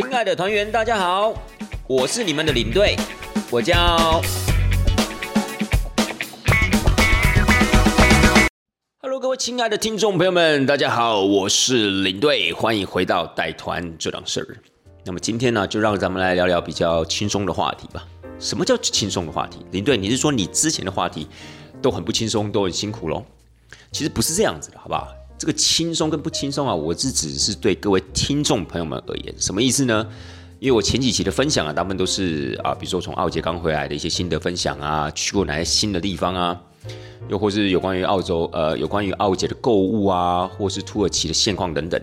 亲爱的团员，大家好，我是你们的领队，我叫。Hello，各位亲爱的听众朋友们，大家好，我是领队，欢迎回到带团这档事儿。那么今天呢，就让咱们来聊聊比较轻松的话题吧。什么叫轻松的话题？领队，你是说你之前的话题都很不轻松，都很辛苦喽？其实不是这样子的，好不好？这个轻松跟不轻松啊，我是只是对各位听众朋友们而言，什么意思呢？因为我前几期的分享啊，大部分都是啊，比如说从澳杰刚回来的一些心得分享啊，去过哪些新的地方啊，又或是有关于澳洲呃，有关于澳杰的购物啊，或是土耳其的现况等等。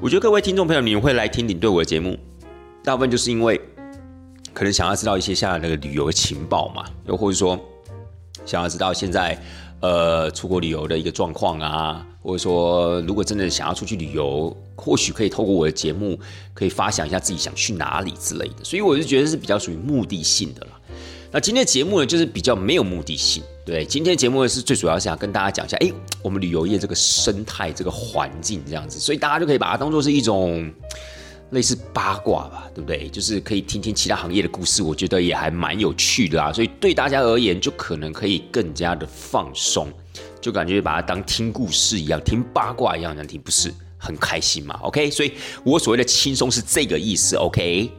我觉得各位听众朋友，你们会来听领队我的节目，大部分就是因为可能想要知道一些像那个旅游的情报嘛，又或者说想要知道现在。呃，出国旅游的一个状况啊，或者说，如果真的想要出去旅游，或许可以透过我的节目，可以发想一下自己想去哪里之类的。所以我就觉得是比较属于目的性的了。那今天的节目呢，就是比较没有目的性。对，今天的节目呢是最主要想跟大家讲一下，哎，我们旅游业这个生态、这个环境这样子，所以大家就可以把它当做是一种。类似八卦吧，对不对？就是可以听听其他行业的故事，我觉得也还蛮有趣的啊。所以对大家而言，就可能可以更加的放松，就感觉把它当听故事一样，听八卦一样这样听，不是很开心嘛？OK，所以我所谓的轻松是这个意思。OK，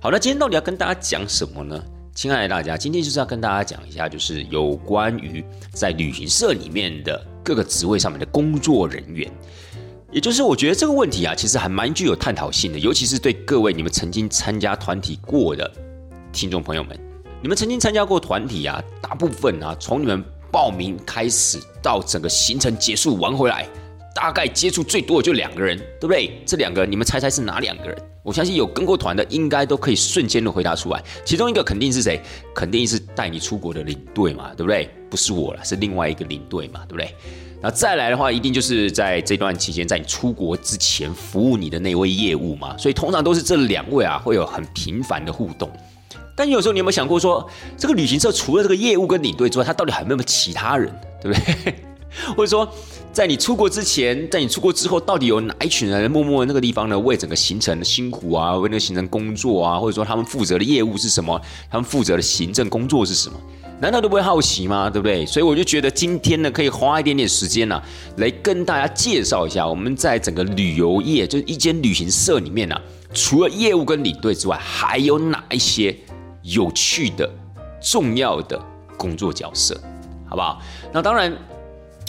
好，那今天到底要跟大家讲什么呢？亲爱的大家，今天就是要跟大家讲一下，就是有关于在旅行社里面的各个职位上面的工作人员。也就是我觉得这个问题啊，其实还蛮具有探讨性的，尤其是对各位你们曾经参加团体过的听众朋友们，你们曾经参加过团体啊，大部分啊，从你们报名开始到整个行程结束玩回来，大概接触最多的就两个人，对不对？这两个你们猜猜是哪两个人？我相信有跟过团的应该都可以瞬间的回答出来，其中一个肯定是谁？肯定是带你出国的领队嘛，对不对？不是我了，是另外一个领队嘛，对不对？那再来的话，一定就是在这段期间，在你出国之前服务你的那位业务嘛，所以通常都是这两位啊，会有很频繁的互动。但有时候你有没有想过，说这个旅行社除了这个业务跟领队之外，他到底还有没有其他人，对不对？或者说，在你出国之前，在你出国之后，到底有哪一群人默默那个地方呢，为整个行程的辛苦啊，为那个行程工作啊，或者说他们负责的业务是什么，他们负责的行政工作是什么？难道都不会好奇吗？对不对？所以我就觉得今天呢，可以花一点点时间呢，来跟大家介绍一下，我们在整个旅游业，就是一间旅行社里面呢，除了业务跟领队之外，还有哪一些有趣的、重要的工作角色，好不好？那当然。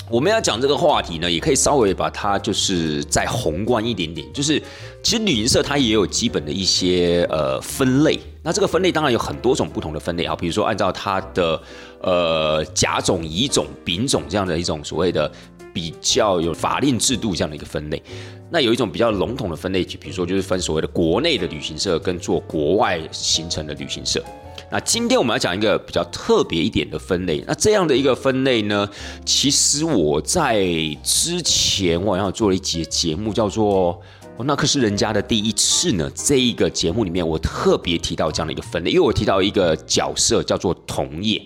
我们要讲这个话题呢，也可以稍微把它就是再宏观一点点，就是其实旅行社它也有基本的一些呃分类，那这个分类当然有很多种不同的分类啊，比如说按照它的呃甲种、乙种、丙种这样的一种所谓的比较有法令制度这样的一个分类，那有一种比较笼统的分类，就比如说就是分所谓的国内的旅行社跟做国外行程的旅行社。那今天我们要讲一个比较特别一点的分类。那这样的一个分类呢，其实我在之前我好像做了一节节目，叫做“那可是人家的第一次呢”。这一个节目里面，我特别提到这样的一个分类，因为我提到一个角色叫做同业。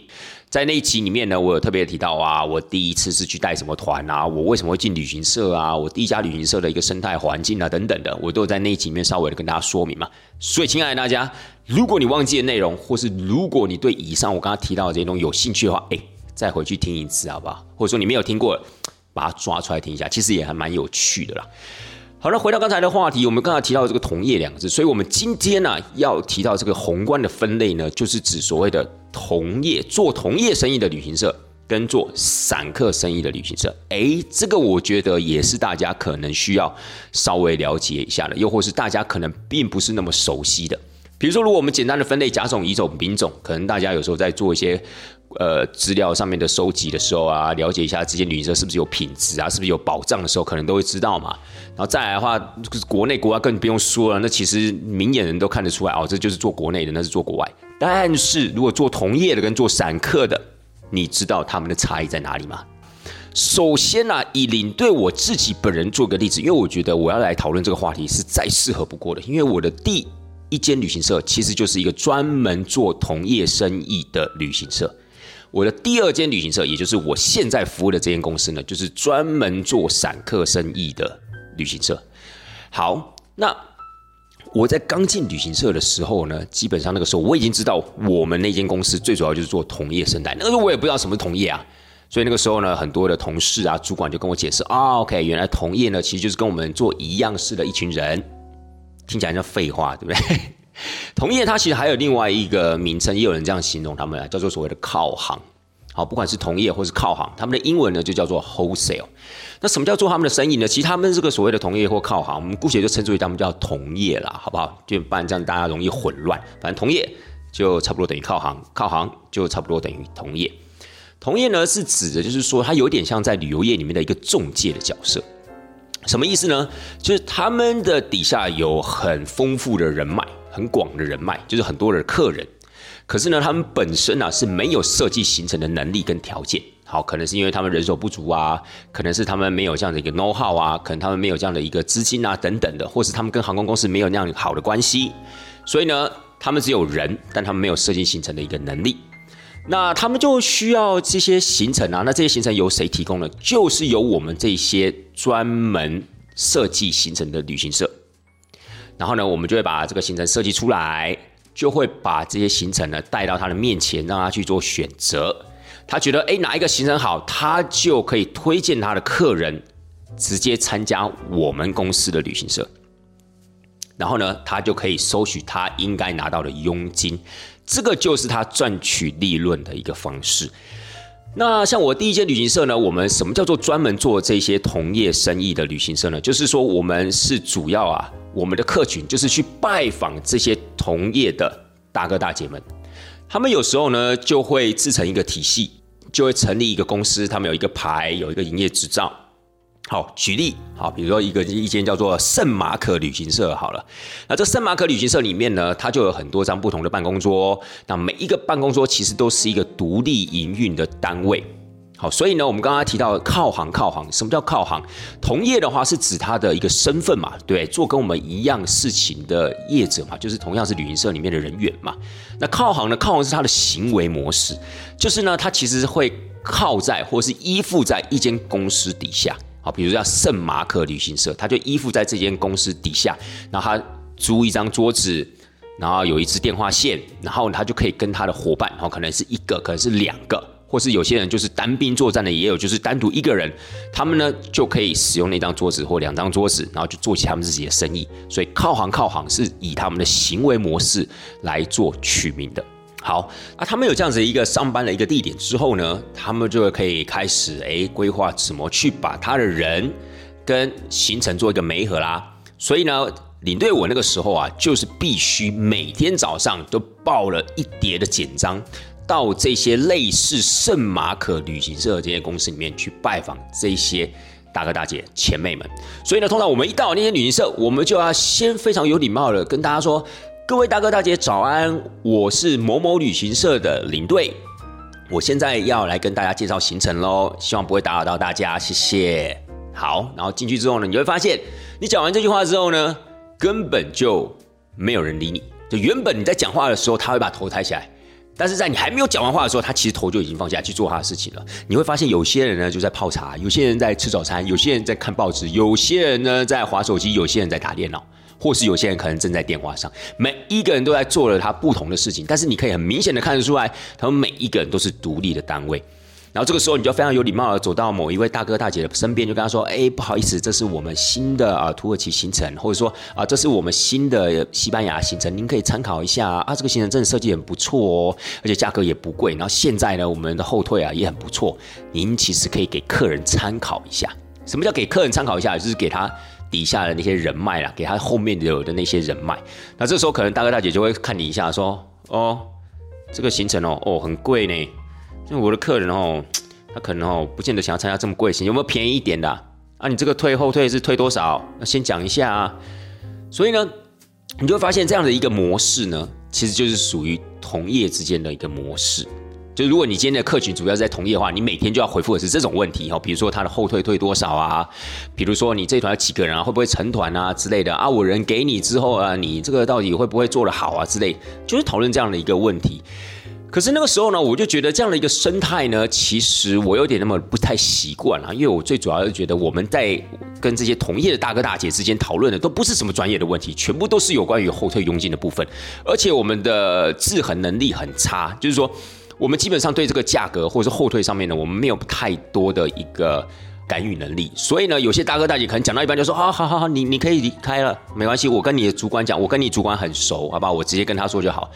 在那一集里面呢，我有特别提到啊，我第一次是去带什么团啊，我为什么会进旅行社啊，我第一家旅行社的一个生态环境啊等等的，我都有在那一集里面稍微的跟大家说明嘛。所以，亲爱的大家，如果你忘记的内容，或是如果你对以上我刚刚提到的这些东西有兴趣的话，哎，再回去听一次好不好？或者说你没有听过，把它抓出来听一下，其实也还蛮有趣的啦。好了，回到刚才的话题，我们刚才提到这个同业两个字，所以我们今天呢要提到这个宏观的分类呢，就是指所谓的同业做同业生意的旅行社跟做散客生意的旅行社。诶，这个我觉得也是大家可能需要稍微了解一下的，又或是大家可能并不是那么熟悉的。比如说，如果我们简单的分类甲种、乙种、丙种，可能大家有时候在做一些。呃，资料上面的收集的时候啊，了解一下这些旅行社是不是有品质啊，是不是有保障的时候，可能都会知道嘛。然后再来的话，国内国外更不用说了，那其实明眼人都看得出来哦，这就是做国内的，那是做国外。但是如果做同业的跟做散客的，你知道他们的差异在哪里吗？首先呢，以领队我自己本人做个例子，因为我觉得我要来讨论这个话题是再适合不过的，因为我的第一间旅行社其实就是一个专门做同业生意的旅行社。我的第二间旅行社，也就是我现在服务的这间公司呢，就是专门做散客生意的旅行社。好，那我在刚进旅行社的时候呢，基本上那个时候我已经知道我们那间公司最主要就是做同业生态。那个时候我也不知道什么是同业啊，所以那个时候呢，很多的同事啊、主管就跟我解释啊，OK，原来同业呢其实就是跟我们做一样事的一群人，听起来像废话，对不对？同业它其实还有另外一个名称，也有人这样形容他们啊，叫做所谓的靠行。好，不管是同业或是靠行，他们的英文呢就叫做 wholesale。那什么叫做他们的生意呢？其实他们这个所谓的同业或靠行，我们姑且就称之为他们叫同业啦，好不好？就不然这样大家容易混乱。反正同业就差不多等于靠行，靠行就差不多等于同业。同业呢是指的就是说，它有点像在旅游业里面的一个中介的角色。什么意思呢？就是他们的底下有很丰富的人脉，很广的人脉，就是很多的客人。可是呢，他们本身呢是没有设计行程的能力跟条件。好，可能是因为他们人手不足啊，可能是他们没有这样的一个 know how 啊，可能他们没有这样的一个资金啊等等的，或是他们跟航空公司没有那样好的关系。所以呢，他们只有人，但他们没有设计行程的一个能力。那他们就需要这些行程啊，那这些行程由谁提供呢？就是由我们这些专门设计行程的旅行社。然后呢，我们就会把这个行程设计出来。就会把这些行程呢带到他的面前，让他去做选择。他觉得，哎，哪一个行程好，他就可以推荐他的客人直接参加我们公司的旅行社。然后呢，他就可以收取他应该拿到的佣金。这个就是他赚取利润的一个方式。那像我第一间旅行社呢，我们什么叫做专门做这些同业生意的旅行社呢？就是说，我们是主要啊，我们的客群就是去拜访这些同业的大哥大姐们，他们有时候呢就会自成一个体系，就会成立一个公司，他们有一个牌，有一个营业执照。好，举例，好，比如说一个一间叫做圣马可旅行社，好了，那这圣马可旅行社里面呢，它就有很多张不同的办公桌，那每一个办公桌其实都是一个独立营运的单位。好，所以呢，我们刚刚提到靠行靠行，什么叫靠行？同业的话是指他的一个身份嘛，对，做跟我们一样事情的业者嘛，就是同样是旅行社里面的人员嘛。那靠行呢？靠行是他的行为模式，就是呢，他其实会靠在或是依附在一间公司底下。好，比如叫圣马可旅行社，他就依附在这间公司底下，然后他租一张桌子，然后有一支电话线，然后他就可以跟他的伙伴，然后可能是一个，可能是两个，或是有些人就是单兵作战的，也有就是单独一个人，他们呢就可以使用那张桌子或两张桌子，然后就做起他们自己的生意。所以靠行靠行是以他们的行为模式来做取名的。好，那他们有这样子一个上班的一个地点之后呢，他们就可以开始诶规划怎么去把他的人跟行程做一个媒合啦。所以呢，领队我那个时候啊，就是必须每天早上都报了一叠的简章，到这些类似圣马可旅行社这些公司里面去拜访这些大哥大姐前辈们。所以呢，通常我们一到那些旅行社，我们就要先非常有礼貌的跟大家说。各位大哥大姐早安，我是某某旅行社的领队，我现在要来跟大家介绍行程喽，希望不会打扰到大家，谢谢。好，然后进去之后呢，你会发现，你讲完这句话之后呢，根本就没有人理你。就原本你在讲话的时候，他会把头抬起来，但是在你还没有讲完话的时候，他其实头就已经放下去做他的事情了。你会发现，有些人呢就在泡茶，有些人在吃早餐，有些人在看报纸，有些人呢在划手机，有些人在打电脑。或是有些人可能正在电话上，每一个人都在做了他不同的事情，但是你可以很明显的看得出来，他们每一个人都是独立的单位。然后这个时候，你就非常有礼貌的走到某一位大哥大姐的身边，就跟他说：“哎，不好意思，这是我们新的啊土耳其行程，或者说啊，这是我们新的西班牙行程，您可以参考一下啊。这个行程真的设计很不错哦，而且价格也不贵。然后现在呢，我们的后退啊也很不错，您其实可以给客人参考一下。什么叫给客人参考一下？就是给他。”底下的那些人脉啦，给他后面有的那些人脉，那这时候可能大哥大姐就会看你一下，说：“哦，这个行程哦，哦很贵呢。那我的客人哦，他可能哦不见得想要参加这么贵行，有没有便宜一点的？啊，你这个退后退是退多少？那先讲一下啊。所以呢，你就会发现这样的一个模式呢，其实就是属于同业之间的一个模式。就如果你今天的客群主要是在同业的话，你每天就要回复的是这种问题哈，比如说他的后退退多少啊，比如说你这团有几个人啊，会不会成团啊之类的啊，我人给你之后啊，你这个到底会不会做得好啊之类，就是讨论这样的一个问题。可是那个时候呢，我就觉得这样的一个生态呢，其实我有点那么不太习惯了，因为我最主要是觉得我们在跟这些同业的大哥大姐之间讨论的都不是什么专业的问题，全部都是有关于后退佣金的部分，而且我们的制衡能力很差，就是说我们基本上对这个价格或者是后退上面呢，我们没有太多的一个干预能力，所以呢，有些大哥大姐可能讲到一半就说，好好好好，你你可以离开了，没关系，我跟你的主管讲，我跟你主管很熟，好吧，我直接跟他说就好，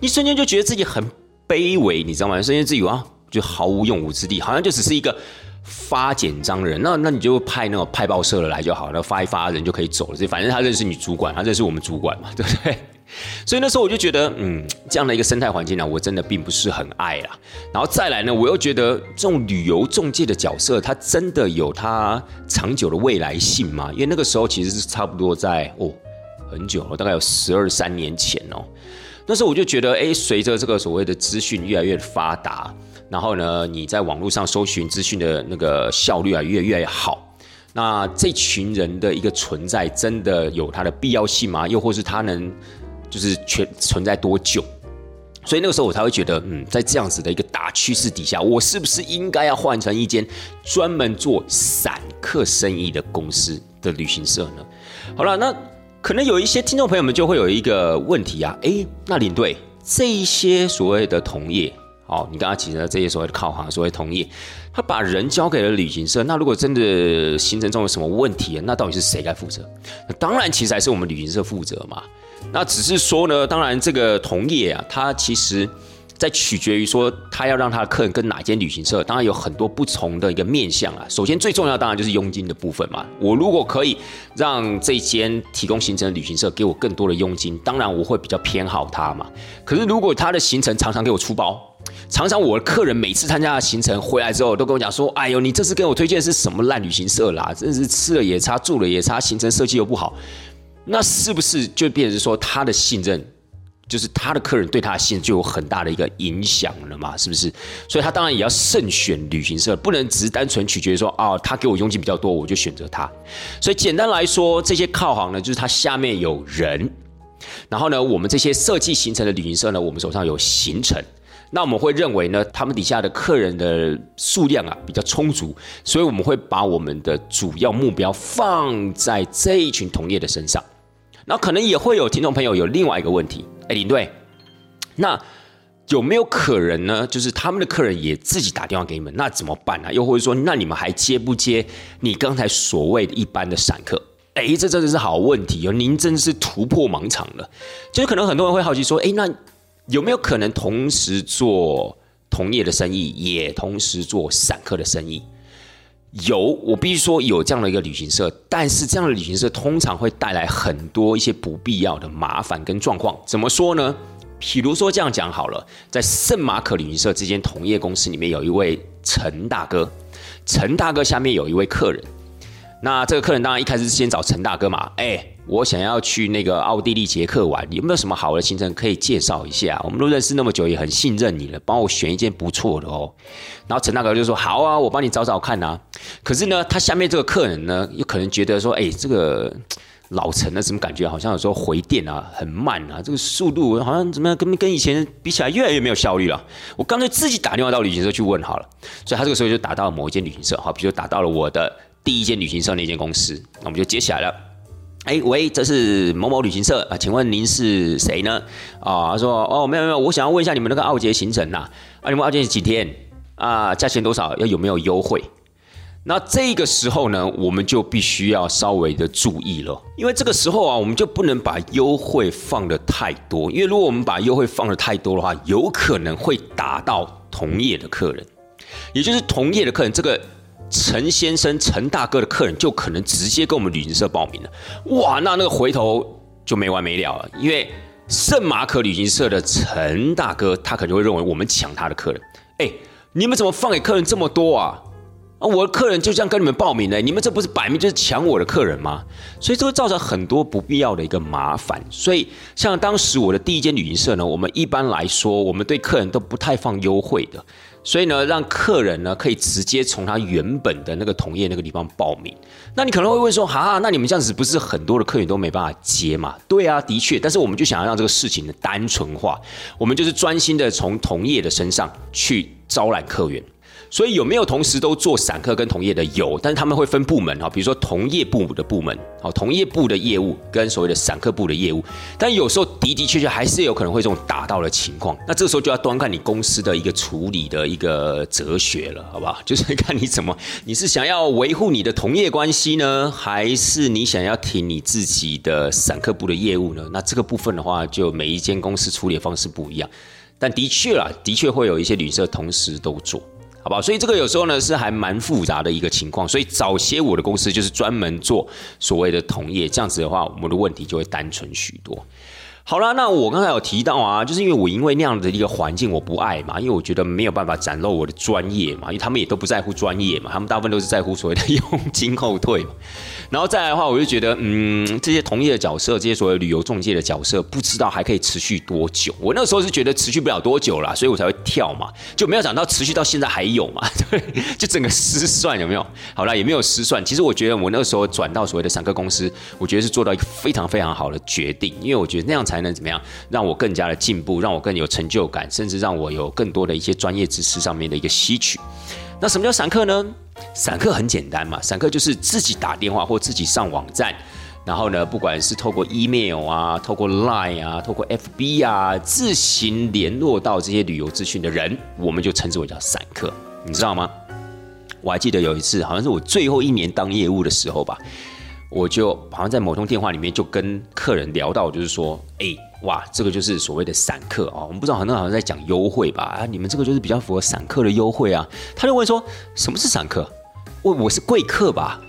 你瞬间就觉得自己很。卑微，你知道吗？瞬间自己啊，就毫无用武之地，好像就只是一个发简章的人。那那你就派那种派报社的来就好了，发一发人就可以走了。这反正他认识你主管，他认识我们主管嘛，对不对？所以那时候我就觉得，嗯，这样的一个生态环境呢，我真的并不是很爱啦。然后再来呢，我又觉得这种旅游中介的角色，它真的有它长久的未来性吗？因为那个时候其实是差不多在哦很久了，大概有十二三年前哦。那时候我就觉得，哎，随着这个所谓的资讯越来越发达，然后呢，你在网络上搜寻资讯的那个效率啊，越越来越好。那这群人的一个存在，真的有它的必要性吗？又或是它能就是全存在多久？所以那个时候我才会觉得，嗯，在这样子的一个大趋势底下，我是不是应该要换成一间专门做散客生意的公司的旅行社呢？好了，那。可能有一些听众朋友们就会有一个问题啊，哎，那领队这一些所谓的同业，哦，你刚刚提的这些所谓的靠行，所谓同业，他把人交给了旅行社，那如果真的行程中有什么问题，那到底是谁该负责？那当然其实还是我们旅行社负责嘛。那只是说呢，当然这个同业啊，他其实。在取决于说他要让他的客人跟哪间旅行社，当然有很多不同的一个面向啊。首先最重要当然就是佣金的部分嘛。我如果可以让这间提供行程的旅行社给我更多的佣金，当然我会比较偏好他嘛。可是如果他的行程常常给我出包，常常我的客人每次参加行程回来之后都跟我讲说：“哎呦，你这次给我推荐是什么烂旅行社啦？真是吃了也差，住了也差，行程设计又不好。”那是不是就变成说他的信任？就是他的客人对他的信任就有很大的一个影响了嘛，是不是？所以他当然也要慎选旅行社，不能只是单纯取决于说，哦，他给我佣金比较多，我就选择他。所以简单来说，这些靠行呢，就是他下面有人，然后呢，我们这些设计行程的旅行社呢，我们手上有行程，那我们会认为呢，他们底下的客人的数量啊比较充足，所以我们会把我们的主要目标放在这一群同业的身上。那可能也会有听众朋友有另外一个问题。哎，林队，那有没有可能呢？就是他们的客人也自己打电话给你们，那怎么办呢？又或者说，那你们还接不接你刚才所谓的一般的散客？哎，这真的是好问题哦！您真是突破盲场了。就是可能很多人会好奇说，哎，那有没有可能同时做同业的生意，也同时做散客的生意？有，我必须说有这样的一个旅行社，但是这样的旅行社通常会带来很多一些不必要的麻烦跟状况。怎么说呢？比如说这样讲好了，在圣马可旅行社这间同业公司里面，有一位陈大哥，陈大哥下面有一位客人。那这个客人当然一开始是先找陈大哥嘛，哎，我想要去那个奥地利捷克玩，有没有什么好的行程可以介绍一下？我们都认识那么久，也很信任你了，帮我选一件不错的哦。然后陈大哥就说：“好啊，我帮你找找看啊。”可是呢，他下面这个客人呢，又可能觉得说：“哎，这个老陈的什么感觉？好像有时候回电啊很慢啊，这个速度好像怎么样，跟跟以前比起来越来越没有效率了。”我干脆自己打电话到旅行社去问好了。所以他这个时候就打到了某一间旅行社，好，比如打到了我的。第一间旅行社那间公司，那我们就接起来了。哎，喂，这是某某旅行社啊，请问您是谁呢？啊，他说哦，没有没有，我想要问一下你们那个奥捷行程呐，啊，你们奥捷几天啊？价钱多少？要有没有优惠？那这个时候呢，我们就必须要稍微的注意了，因为这个时候啊，我们就不能把优惠放的太多，因为如果我们把优惠放的太多的话，有可能会打到同业的客人，也就是同业的客人这个。陈先生、陈大哥的客人就可能直接跟我们旅行社报名了，哇，那那个回头就没完没了了。因为圣马可旅行社的陈大哥，他可能会认为我们抢他的客人。哎，你们怎么放给客人这么多啊？啊，我的客人就这样跟你们报名了，你们这不是摆明就是抢我的客人吗？所以这会造成很多不必要的一个麻烦。所以像当时我的第一间旅行社呢，我们一般来说，我们对客人都不太放优惠的。所以呢，让客人呢可以直接从他原本的那个同业那个地方报名。那你可能会问说，哈，那你们这样子不是很多的客源都没办法接嘛？对啊，的确。但是我们就想要让这个事情呢单纯化，我们就是专心的从同业的身上去招揽客源。所以有没有同时都做散客跟同业的有，但是他们会分部门哈，比如说同业部的部门，好，同业部的业务跟所谓的散客部的业务，但有时候的的确确还是有可能会这种打到的情况，那这时候就要端看你公司的一个处理的一个哲学了，好不好？就是看你怎么，你是想要维护你的同业关系呢，还是你想要挺你自己的散客部的业务呢？那这个部分的话，就每一间公司处理的方式不一样，但的确啦，的确会有一些旅社同时都做。好不好？所以这个有时候呢是还蛮复杂的一个情况。所以早些我的公司就是专门做所谓的同业，这样子的话，我们的问题就会单纯许多。好了，那我刚才有提到啊，就是因为我因为那样的一个环境我不爱嘛，因为我觉得没有办法展露我的专业嘛，因为他们也都不在乎专业嘛，他们大部分都是在乎所谓的佣金后退嘛。然后再来的话，我就觉得，嗯，这些同业的角色，这些所谓旅游中介的角色，不知道还可以持续多久。我那时候是觉得持续不了多久了，所以我才会跳嘛，就没有想到持续到现在还有嘛，对，就整个失算有没有？好了，也没有失算。其实我觉得我那个时候转到所谓的散客公司，我觉得是做到一个非常非常好的决定，因为我觉得那样才能怎么样，让我更加的进步，让我更有成就感，甚至让我有更多的一些专业知识上面的一个吸取。那什么叫散客呢？散客很简单嘛，散客就是自己打电话或自己上网站，然后呢，不管是透过 email 啊，透过 line 啊，透过 fb 啊，自行联络到这些旅游资讯的人，我们就称之为叫散客，你知道吗？我还记得有一次，好像是我最后一年当业务的时候吧。我就好像在某通电话里面就跟客人聊到，就是说，哎，哇，这个就是所谓的散客啊，我们不知道很多人好像在讲优惠吧？啊，你们这个就是比较符合散客的优惠啊。他就问说，什么是散客？我我是贵客吧，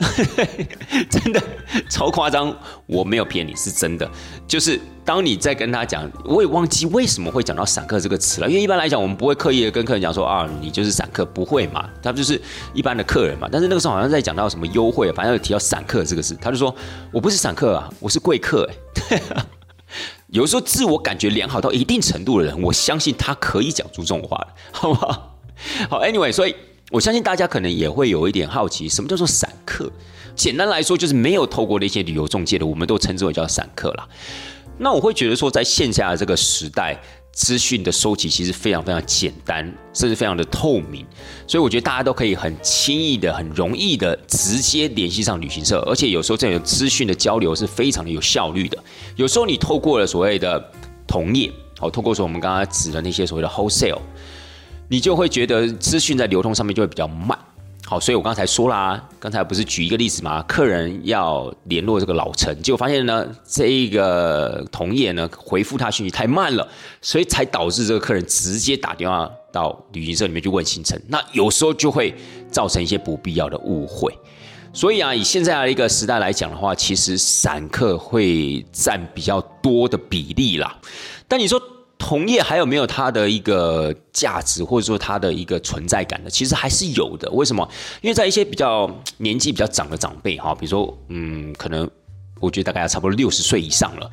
真的 超夸张，我没有骗你，是真的。就是当你在跟他讲，我也忘记为什么会讲到散客这个词了，因为一般来讲，我们不会刻意的跟客人讲说啊，你就是散客，不会嘛，他就是一般的客人嘛。但是那个时候好像在讲到什么优惠，反正有提到散客这个事，他就说我不是散客啊，我是贵客。哎，有时候自我感觉良好到一定程度的人，我相信他可以讲出这种话的，好不好？好，Anyway，所以。我相信大家可能也会有一点好奇，什么叫做散客？简单来说，就是没有透过那些旅游中介的，我们都称之为叫散客啦。那我会觉得说，在线下的这个时代，资讯的收集其实非常非常简单，甚至非常的透明，所以我觉得大家都可以很轻易的、很容易的直接联系上旅行社，而且有时候这种资讯的交流是非常的有效率的。有时候你透过了所谓的同业，哦，透过说我们刚刚指的那些所谓的 wholesale。你就会觉得资讯在流通上面就会比较慢，好，所以我刚才说啦，刚才不是举一个例子吗？客人要联络这个老陈，结果发现呢，这一个同业呢回复他讯息太慢了，所以才导致这个客人直接打电话到旅行社里面去问行程，那有时候就会造成一些不必要的误会。所以啊，以现在的一个时代来讲的话，其实散客会占比较多的比例啦。但你说。同业还有没有它的一个价值，或者说它的一个存在感呢？其实还是有的。为什么？因为在一些比较年纪比较长的长辈哈，比如说，嗯，可能。我觉得大概要差不多六十岁以上了，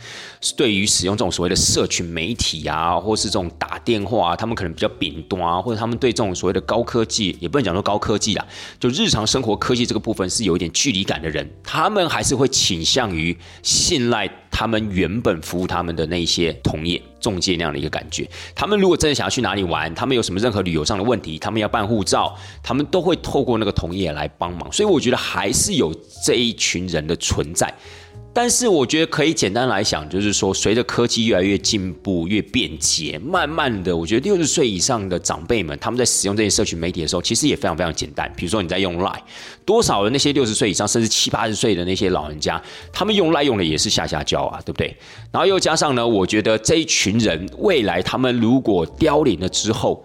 对于使用这种所谓的社群媒体啊，或是这种打电话啊，他们可能比较扁端啊，或者他们对这种所谓的高科技，也不能讲说高科技啊，就日常生活科技这个部分是有一点距离感的人，他们还是会倾向于信赖他们原本服务他们的那些同业中介那样的一个感觉。他们如果真的想要去哪里玩，他们有什么任何旅游上的问题，他们要办护照，他们都会透过那个同业来帮忙。所以我觉得还是有这一群人的存在。但是我觉得可以简单来想，就是说，随着科技越来越进步、越便捷，慢慢的，我觉得六十岁以上的长辈们，他们在使用这些社群媒体的时候，其实也非常非常简单。比如说你在用 Line，多少的那些六十岁以上，甚至七八十岁的那些老人家，他们用 Line 用的也是下下焦啊，对不对？然后又加上呢，我觉得这一群人未来他们如果凋零了之后，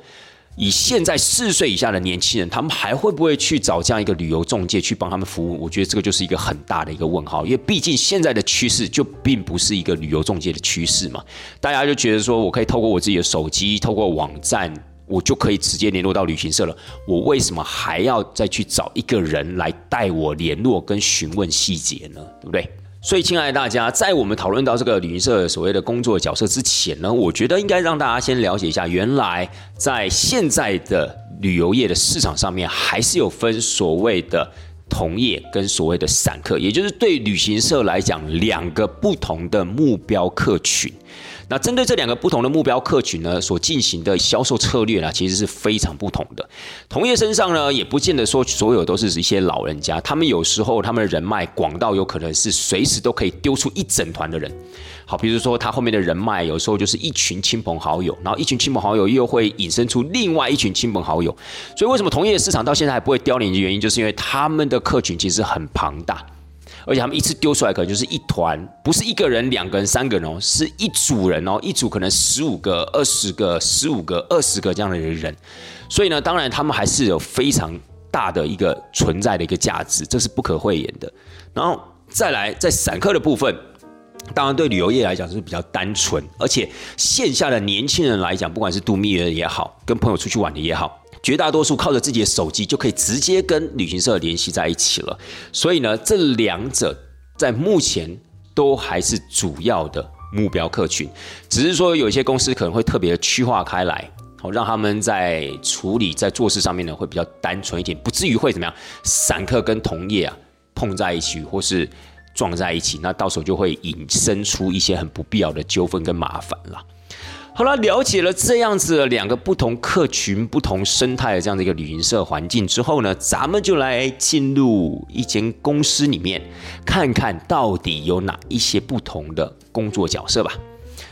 以现在四十岁以下的年轻人，他们还会不会去找这样一个旅游中介去帮他们服务？我觉得这个就是一个很大的一个问号，因为毕竟现在的趋势就并不是一个旅游中介的趋势嘛。大家就觉得说我可以透过我自己的手机，透过网站我就可以直接联络到旅行社了。我为什么还要再去找一个人来带我联络跟询问细节呢？对不对？所以，亲爱的大家，在我们讨论到这个旅行社所谓的工作角色之前呢，我觉得应该让大家先了解一下，原来在现在的旅游业的市场上面，还是有分所谓的同业跟所谓的散客，也就是对旅行社来讲，两个不同的目标客群。那针对这两个不同的目标客群呢，所进行的销售策略呢，其实是非常不同的。同业身上呢，也不见得说所有都是一些老人家，他们有时候他们的人脉广到有可能是随时都可以丢出一整团的人。好，比如说他后面的人脉有时候就是一群亲朋好友，然后一群亲朋好友又会引申出另外一群亲朋好友。所以为什么同业市场到现在还不会凋零的原因，就是因为他们的客群其实很庞大。而且他们一次丢出来可能就是一团，不是一个人、两个人、三个人哦，是一组人哦，一组可能十五个、二十个、十五个、二十个这样的人，所以呢，当然他们还是有非常大的一个存在的一个价值，这是不可讳言的。然后再来在散客的部分，当然对旅游业来讲是比较单纯，而且线下的年轻人来讲，不管是度蜜月也好，跟朋友出去玩的也好。绝大多数靠着自己的手机就可以直接跟旅行社联系在一起了，所以呢，这两者在目前都还是主要的目标客群，只是说有一些公司可能会特别的区划开来，好让他们在处理在做事上面呢会比较单纯一点，不至于会怎么样散客跟同业啊碰在一起或是撞在一起，那到时候就会引申出一些很不必要的纠纷跟麻烦了。好了，了解了这样子两个不同客群、不同生态的这样的一个旅行社环境之后呢，咱们就来进入一间公司里面，看看到底有哪一些不同的工作角色吧。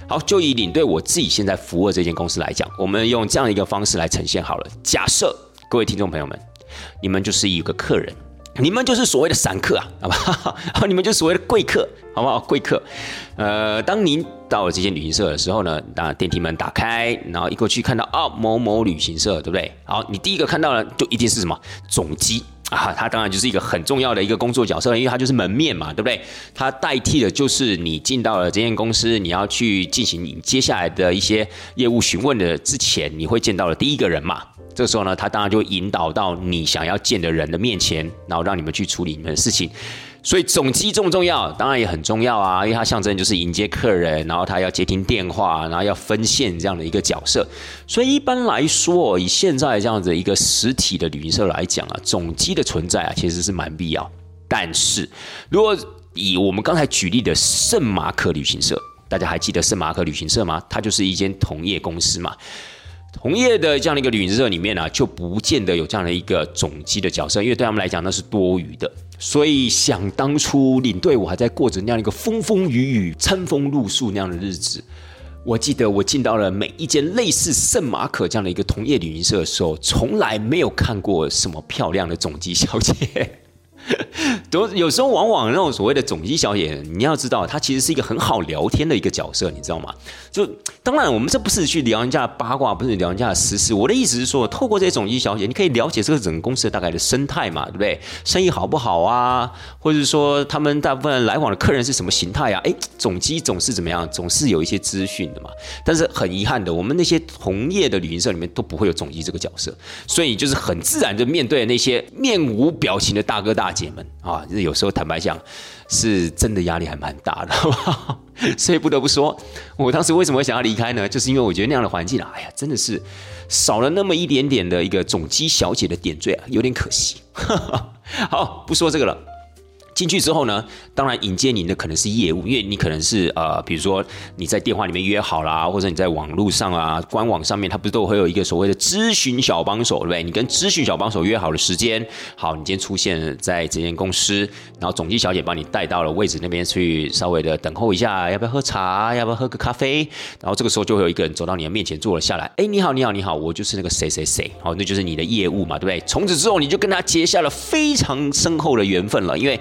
好，就以领队我自己现在服务的这间公司来讲，我们用这样一个方式来呈现好了。假设各位听众朋友们，你们就是一个客人。你们就是所谓的散客啊，好吧？好，你们就是所谓的贵客，好不好？贵客，呃，当您到了这间旅行社的时候呢，那电梯门打开，然后一过去看到啊某某旅行社，对不对？好，你第一个看到的就一定是什么总机啊？它当然就是一个很重要的一个工作角色，因为它就是门面嘛，对不对？它代替的就是你进到了这间公司，你要去进行你接下来的一些业务询问的之前，你会见到的第一个人嘛。这时候呢，他当然就引导到你想要见的人的面前，然后让你们去处理你们的事情。所以总机重不重要？当然也很重要啊，因为它象征就是迎接客人，然后他要接听电话，然后要分线这样的一个角色。所以一般来说，以现在这样子一个实体的旅行社来讲啊，总机的存在啊，其实是蛮必要。但是如果以我们刚才举例的圣马可旅行社，大家还记得圣马可旅行社吗？它就是一间同业公司嘛。同业的这样的一个旅行社里面呢，就不见得有这样的一个总机的角色，因为对他们来讲那是多余的。所以想当初领队我还在过着那样一个风风雨雨、餐风露宿那样的日子，我记得我进到了每一间类似圣马可这样的一个同业旅行社的时候，从来没有看过什么漂亮的总机小姐。都有时候往往那种所谓的总机小姐，你要知道，她其实是一个很好聊天的一个角色，你知道吗？就当然，我们这不是去聊人家八卦，不是聊人家的私事。我的意思是说，透过这些总机小姐，你可以了解这个整个公司的大概的生态嘛，对不对？生意好不好啊？或者是说，他们大部分来往的客人是什么形态啊？哎，总机总是怎么样？总是有一些资讯的嘛。但是很遗憾的，我们那些同业的旅行社里面都不会有总机这个角色，所以就是很自然的面对那些面无表情的大哥大。姐们啊，就是有时候坦白讲，是真的压力还蛮大的，好不好？所以不得不说，我当时为什么会想要离开呢？就是因为我觉得那样的环境啊，哎呀，真的是少了那么一点点的一个总机小姐的点缀啊，有点可惜。好，不说这个了。进去之后呢，当然迎接您的可能是业务，因为你可能是呃，比如说你在电话里面约好啦，或者你在网络上啊，官网上面，它不是都会有一个所谓的咨询小帮手，对不对？你跟咨询小帮手约好了时间，好，你今天出现在这间公司，然后总机小姐帮你带到了位置那边去，稍微的等候一下，要不要喝茶？要不要喝个咖啡？然后这个时候就会有一个人走到你的面前坐了下来，哎，你好，你好，你好，我就是那个谁谁谁，好，那就是你的业务嘛，对不对？从此之后你就跟他结下了非常深厚的缘分了，因为。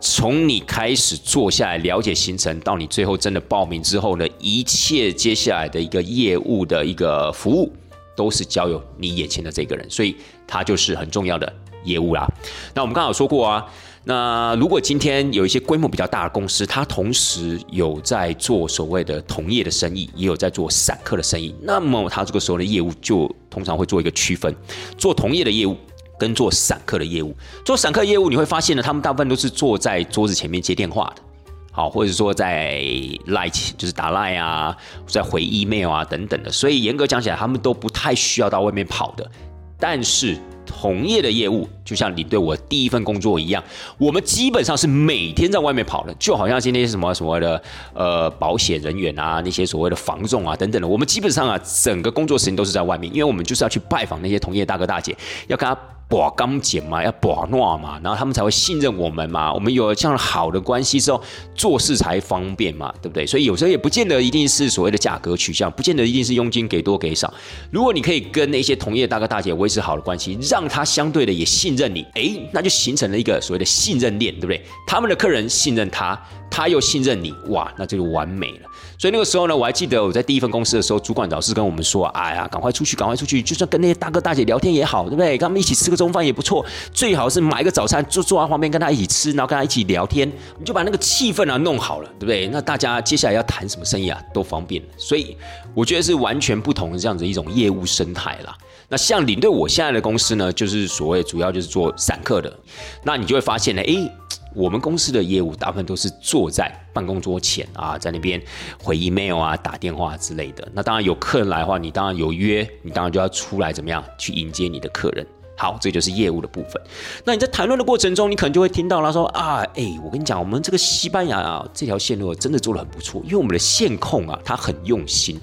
从你开始坐下来了解行程，到你最后真的报名之后呢，一切接下来的一个业务的一个服务，都是交由你眼前的这个人，所以他就是很重要的业务啦。那我们刚好说过啊，那如果今天有一些规模比较大的公司，它同时有在做所谓的同业的生意，也有在做散客的生意，那么它这个时候的业务就通常会做一个区分，做同业的业务跟做散客的业务。做散客业务，你会发现呢，他们大部分都是坐在桌子前面接电话的，好，或者说在赖就是打赖啊，在回 email 啊等等的，所以严格讲起来，他们都不太需要到外面跑的，但是。同业的业务，就像你对我第一份工作一样，我们基本上是每天在外面跑的，就好像今天什么所谓的呃保险人员啊，那些所谓的房仲啊等等的，我们基本上啊整个工作时间都是在外面，因为我们就是要去拜访那些同业大哥大姐，要跟他。把钢剪嘛，要把诺嘛，然后他们才会信任我们嘛。我们有了这样好的关系之后，做事才方便嘛，对不对？所以有时候也不见得一定是所谓的价格取向，不见得一定是佣金给多给少。如果你可以跟那些同业大哥大姐维持好的关系，让他相对的也信任你，哎，那就形成了一个所谓的信任链，对不对？他们的客人信任他，他又信任你，哇，那这就完美了。所以那个时候呢，我还记得我在第一份公司的时候，主管老是跟我们说：“哎呀，赶快出去，赶快出去，就算跟那些大哥大姐聊天也好，对不对？跟他们一起吃个中饭也不错。最好是买一个早餐，坐坐在旁边跟他一起吃，然后跟他一起聊天，你就把那个气氛啊弄好了，对不对？那大家接下来要谈什么生意啊，都方便。所以我觉得是完全不同的这样子一种业务生态啦。那像领队我现在的公司呢，就是所谓主要就是做散客的，那你就会发现呢，哎。我们公司的业务大部分都是坐在办公桌前啊，在那边回 email 啊、打电话之类的。那当然有客人来的话，你当然有约，你当然就要出来怎么样去迎接你的客人。好，这就是业务的部分。那你在谈论的过程中，你可能就会听到他说啊，哎，我跟你讲，我们这个西班牙啊这条线路真的做的很不错，因为我们的线控啊他很用心，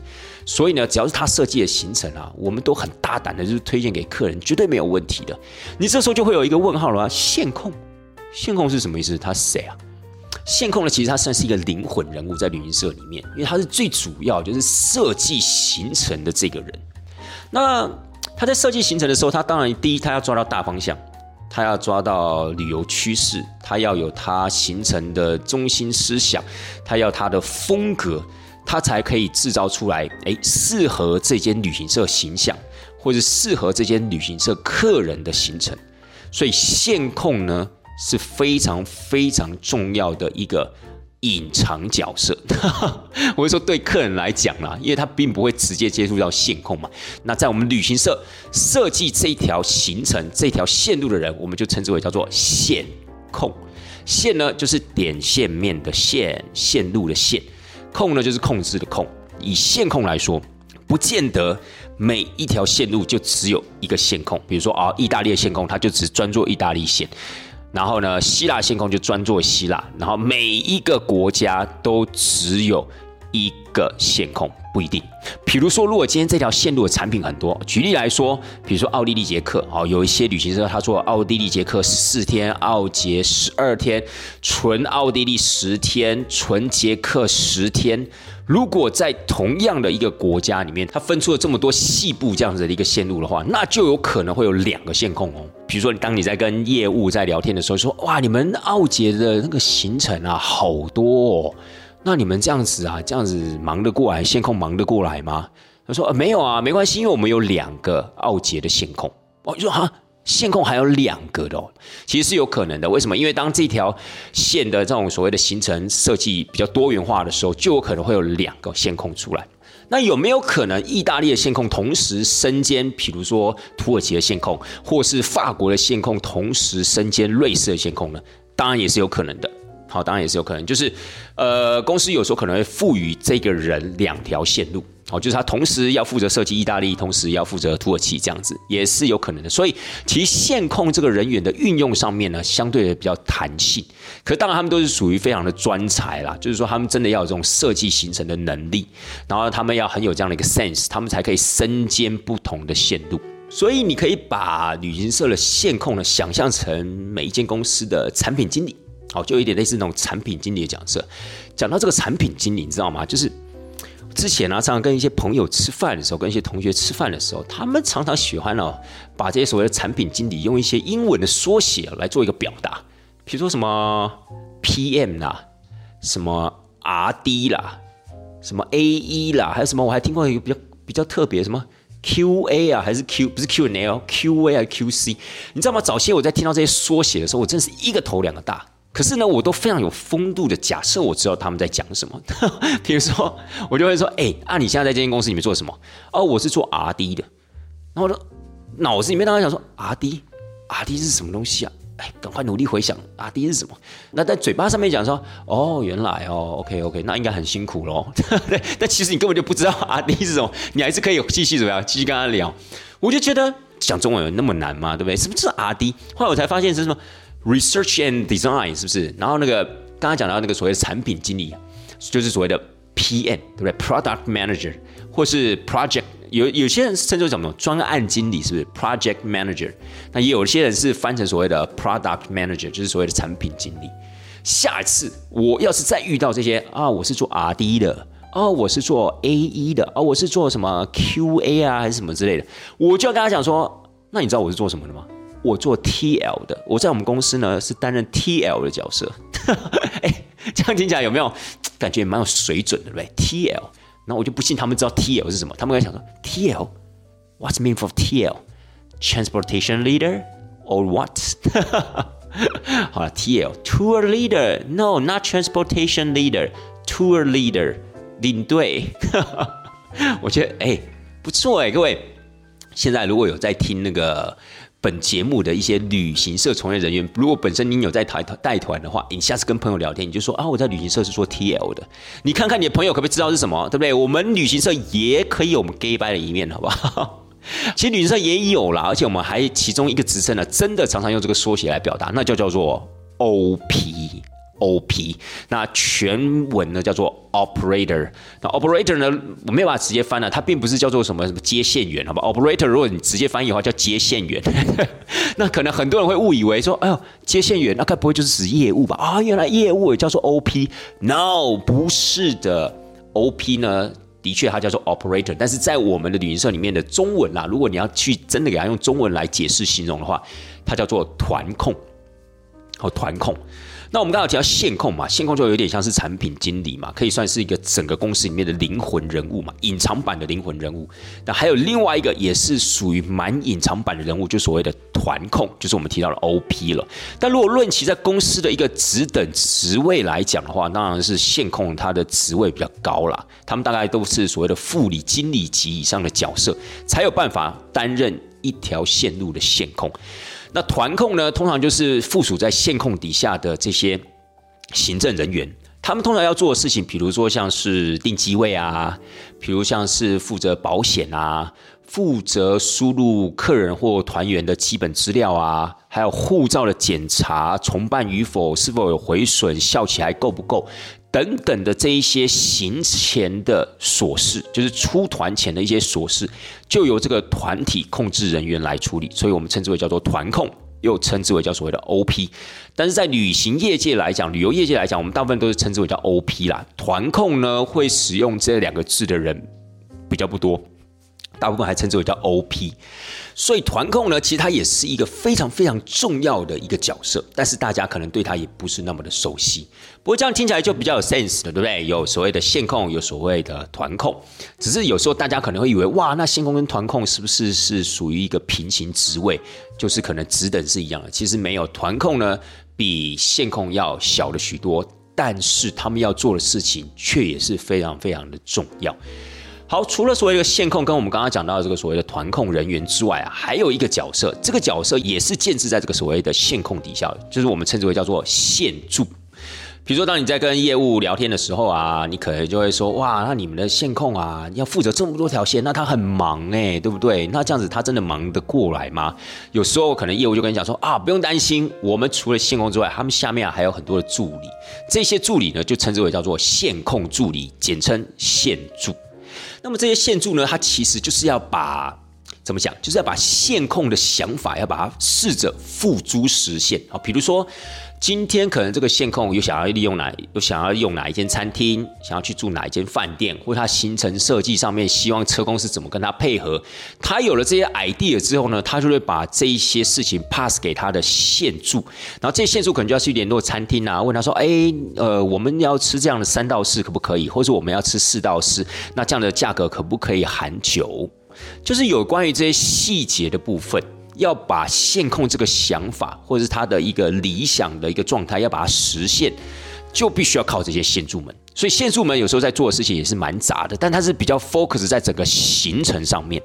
所以呢，只要是他设计的行程啊，我们都很大胆的就是推荐给客人，绝对没有问题的。你这时候就会有一个问号了啊，线控。线控是什么意思？他是谁啊？线控呢？其实他算是一个灵魂人物在旅行社里面，因为他是最主要就是设计行程的这个人。那他在设计行程的时候，他当然第一他要抓到大方向，他要抓到旅游趋势，他要有他行程的中心思想，他要他的风格，他才可以制造出来诶适合这间旅行社形象，或者适合这间旅行社客人的行程。所以线控呢？是非常非常重要的一个隐藏角色，我会说对客人来讲啦，因为他并不会直接接触到线控嘛。那在我们旅行社设计这条行程、这条线路的人，我们就称之为叫做线控。线呢，就是点线面的线，线路的线；控呢，就是控制的控。以线控来说，不见得每一条线路就只有一个线控。比如说啊，意大利的线控，他就只专做意大利线。然后呢，希腊线控就专做希腊，然后每一个国家都只有一个线控，不一定。比如说，如果今天这条线路的产品很多，举例来说，比如说奥地利捷克，哦，有一些旅行社他做奥地利捷克四天，奥捷十二天，纯奥地利十天，纯捷克十天。如果在同样的一个国家里面，它分出了这么多细部这样子的一个线路的话，那就有可能会有两个线控哦。比如说，当你在跟业务在聊天的时候，说哇，你们奥捷的那个行程啊，好多，哦，那你们这样子啊，这样子忙得过来，线控忙得过来吗？他说没有啊，没关系，因为我们有两个奥捷的线控。哦，就说哈。线控还有两个的哦，其实是有可能的。为什么？因为当这条线的这种所谓的行程设计比较多元化的时候，就有可能会有两个线控出来。那有没有可能意大利的线控同时身兼，比如说土耳其的线控，或是法国的线控同时身兼瑞士的线控呢？当然也是有可能的。好，当然也是有可能，就是呃，公司有时候可能会赋予这个人两条线路。哦，就是他同时要负责设计意大利，同时要负责土耳其，这样子也是有可能的。所以，其线控这个人员的运用上面呢，相对的比较弹性。可当然，他们都是属于非常的专才啦，就是说他们真的要有这种设计形成的能力，然后他们要很有这样的一个 sense，他们才可以身兼不同的线路。所以，你可以把旅行社的线控呢，想象成每一间公司的产品经理，好，就有点类似那种产品经理的角色。讲到这个产品经理，你知道吗？就是。之前呢，常常跟一些朋友吃饭的时候，跟一些同学吃饭的时候，他们常常喜欢哦，把这些所谓的产品经理用一些英文的缩写来做一个表达，比如说什么 PM 啦，什么 RD 啦，什么 AE 啦，还有什么我还听过一个比较比较特别什么 Q A 啊，还是 Q 不是 Q N L，Q A 还是 Q C？你知道吗？早些我在听到这些缩写的时候，我真是一个头两个大。可是呢，我都非常有风度的假设我知道他们在讲什么。比如说，我就会说：“哎，啊，你现在在这间公司里面做什么？哦，我是做 R D 的。”然后呢，脑子里面当然想说：“R D，R D 是什么东西啊？”哎，赶快努力回想，R D 是什么？那在嘴巴上面讲说：“哦，原来哦，OK OK，那应该很辛苦喽。”对，但其实你根本就不知道 R D 是什么，你还是可以继续怎么样，继续跟他聊。我就觉得讲中文有那么难吗？对不对？是不是 R D？后来我才发现是什么？Research and Design 是不是？然后那个刚刚讲到那个所谓的产品经理，就是所谓的 PM，对不对？Product Manager 或是 Project，有有些人称之为什么专案经理，是不是？Project Manager，那也有些人是翻成所谓的 Product Manager，就是所谓的产品经理。下一次我要是再遇到这些啊，我是做 RD 的，哦，我是做 AE 的，哦，我是做什么 QA 啊，还是什么之类的，我就要跟他讲说，那你知道我是做什么的吗？我做 TL 的，我在我们公司呢是担任 TL 的角色。哎，这样听起来有没有感觉蛮有水准的，对不对？TL，那我就不信他们知道 TL 是什么。他们会想说，TL，What's mean for TL？Transportation leader or what？好了，TL，Tour leader？No，not transportation leader，Tour leader，领队。我觉得哎不错哎，各位，现在如果有在听那个。本节目的一些旅行社从业人员，如果本身你有在台带团的话，你下次跟朋友聊天，你就说啊，我在旅行社是做 TL 的，你看看你的朋友可不可以知道是什么，对不对？我们旅行社也可以有我们 gay 拜的一面，好不好？其实旅行社也有啦，而且我们还其中一个职称呢，真的常常用这个缩写来表达，那就叫做 OP。OP，那全文呢叫做 operator，那 operator 呢我没有办法直接翻了，它并不是叫做什么什么接线员，好吧？operator 如果你直接翻译的话叫接线员，那可能很多人会误以为说，哎呦接线员那该不会就是指业务吧？啊，原来业务也叫做 OP，No，不是的，OP 呢的确它叫做 operator，但是在我们的旅行社里面的中文啦，如果你要去真的给它用中文来解释形容的话，它叫做团控，好团控。那我们刚刚提到线控嘛，线控就有点像是产品经理嘛，可以算是一个整个公司里面的灵魂人物嘛，隐藏版的灵魂人物。那还有另外一个也是属于蛮隐藏版的人物，就所谓的团控，就是我们提到的 OP 了。但如果论其在公司的一个职等职位来讲的话，当然是线控它的职位比较高啦，他们大概都是所谓的副理、经理级以上的角色，才有办法担任一条线路的线控。那团控呢，通常就是附属在线控底下的这些行政人员，他们通常要做的事情，比如说像是订机位啊，比如像是负责保险啊，负责输入客人或团员的基本资料啊，还有护照的检查、重办与否、是否有毁损、效期还够不够。等等的这一些行前的琐事，就是出团前的一些琐事，就由这个团体控制人员来处理，所以我们称之为叫做团控，又称之为叫所谓的 OP。但是在旅行业界来讲，旅游业界来讲，我们大部分都是称之为叫 OP 啦。团控呢，会使用这两个字的人比较不多。大部分还称之为叫 OP，所以团控呢，其实它也是一个非常非常重要的一个角色，但是大家可能对它也不是那么的熟悉。不过这样听起来就比较有 sense 的，对不对？有所谓的线控，有所谓的团控，只是有时候大家可能会以为，哇，那线控跟团控是不是是属于一个平行职位，就是可能职等是一样的？其实没有，团控呢比线控要小了许多，但是他们要做的事情却也是非常非常的重要。好，除了所谓的线控跟我们刚刚讲到的这个所谓的团控人员之外啊，还有一个角色，这个角色也是建制在这个所谓的线控底下，就是我们称之为叫做线柱。比如说，当你在跟业务聊天的时候啊，你可能就会说，哇，那你们的线控啊，要负责这么多条线，那他很忙哎，对不对？那这样子他真的忙得过来吗？有时候可能业务就跟你讲说，啊，不用担心，我们除了线控之外，他们下面啊还有很多的助理，这些助理呢，就称之为叫做线控助理，简称线助。那么这些线柱呢？它其实就是要把怎么讲？就是要把线控的想法，要把它试着付诸实现啊。比如说。今天可能这个线控有想要利用哪，有想要用哪一间餐厅，想要去住哪一间饭店，或者他行程设计上面希望车公司怎么跟他配合。他有了这些 idea 之后呢，他就会把这一些事情 pass 给他的线柱，然后这些线柱可能就要去联络餐厅啊，问他说：“哎，呃，我们要吃这样的三到四可不可以？或者我们要吃四到四，那这样的价格可不可以含酒？”就是有关于这些细节的部分，要把线控这个想法，或者是他的一个理想的一个状态，要把它实现，就必须要靠这些线柱门。所以线柱门有时候在做的事情也是蛮杂的，但它是比较 focus 在整个行程上面。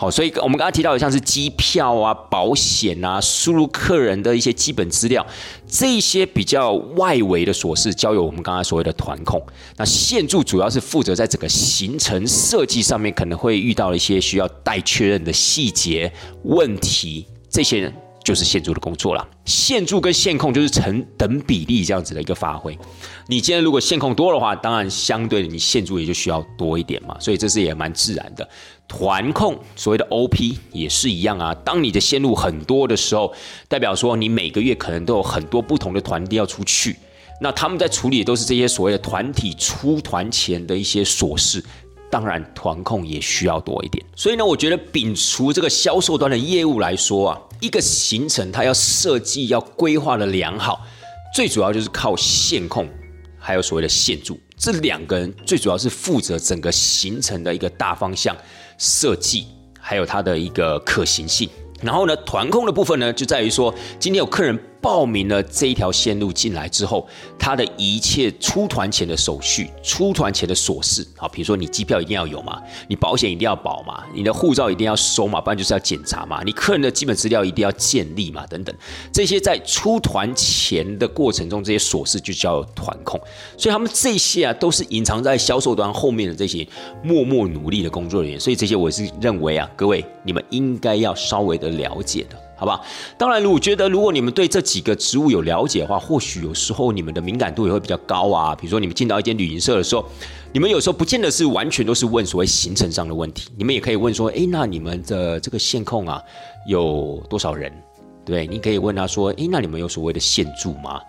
好，所以我们刚刚提到的像是机票啊、保险啊、输入客人的一些基本资料，这些比较外围的琐事，交由我们刚刚所谓的团控。那线柱主要是负责在整个行程设计上面，可能会遇到一些需要待确认的细节问题，这些就是线柱的工作了。线柱跟线控就是成等比例这样子的一个发挥。你今天如果线控多的话，当然相对的你线柱也就需要多一点嘛，所以这是也蛮自然的。团控所谓的 OP 也是一样啊。当你的线路很多的时候，代表说你每个月可能都有很多不同的团队要出去，那他们在处理都是这些所谓的团体出团前的一些琐事。当然，团控也需要多一点。所以呢，我觉得摒除这个销售端的业务来说啊，一个行程它要设计要规划的良好，最主要就是靠线控，还有所谓的线柱这两个人，最主要是负责整个行程的一个大方向。设计还有它的一个可行性，然后呢，团控的部分呢，就在于说，今天有客人。报名了这一条线路进来之后，他的一切出团前的手续、出团前的琐事，好，比如说你机票一定要有嘛，你保险一定要保嘛，你的护照一定要收嘛，不然就是要检查嘛，你客人的基本资料一定要建立嘛，等等，这些在出团前的过程中，这些琐事就叫团控，所以他们这些啊，都是隐藏在销售端后面的这些默默努力的工作人员，所以这些我是认为啊，各位你们应该要稍微的了解的。好吧，当然，我觉得如果你们对这几个职务有了解的话，或许有时候你们的敏感度也会比较高啊。比如说，你们进到一间旅行社的时候，你们有时候不见得是完全都是问所谓行程上的问题，你们也可以问说，诶，那你们的这个线控啊有多少人？对，你可以问他说，诶，那你们有所谓的线柱吗？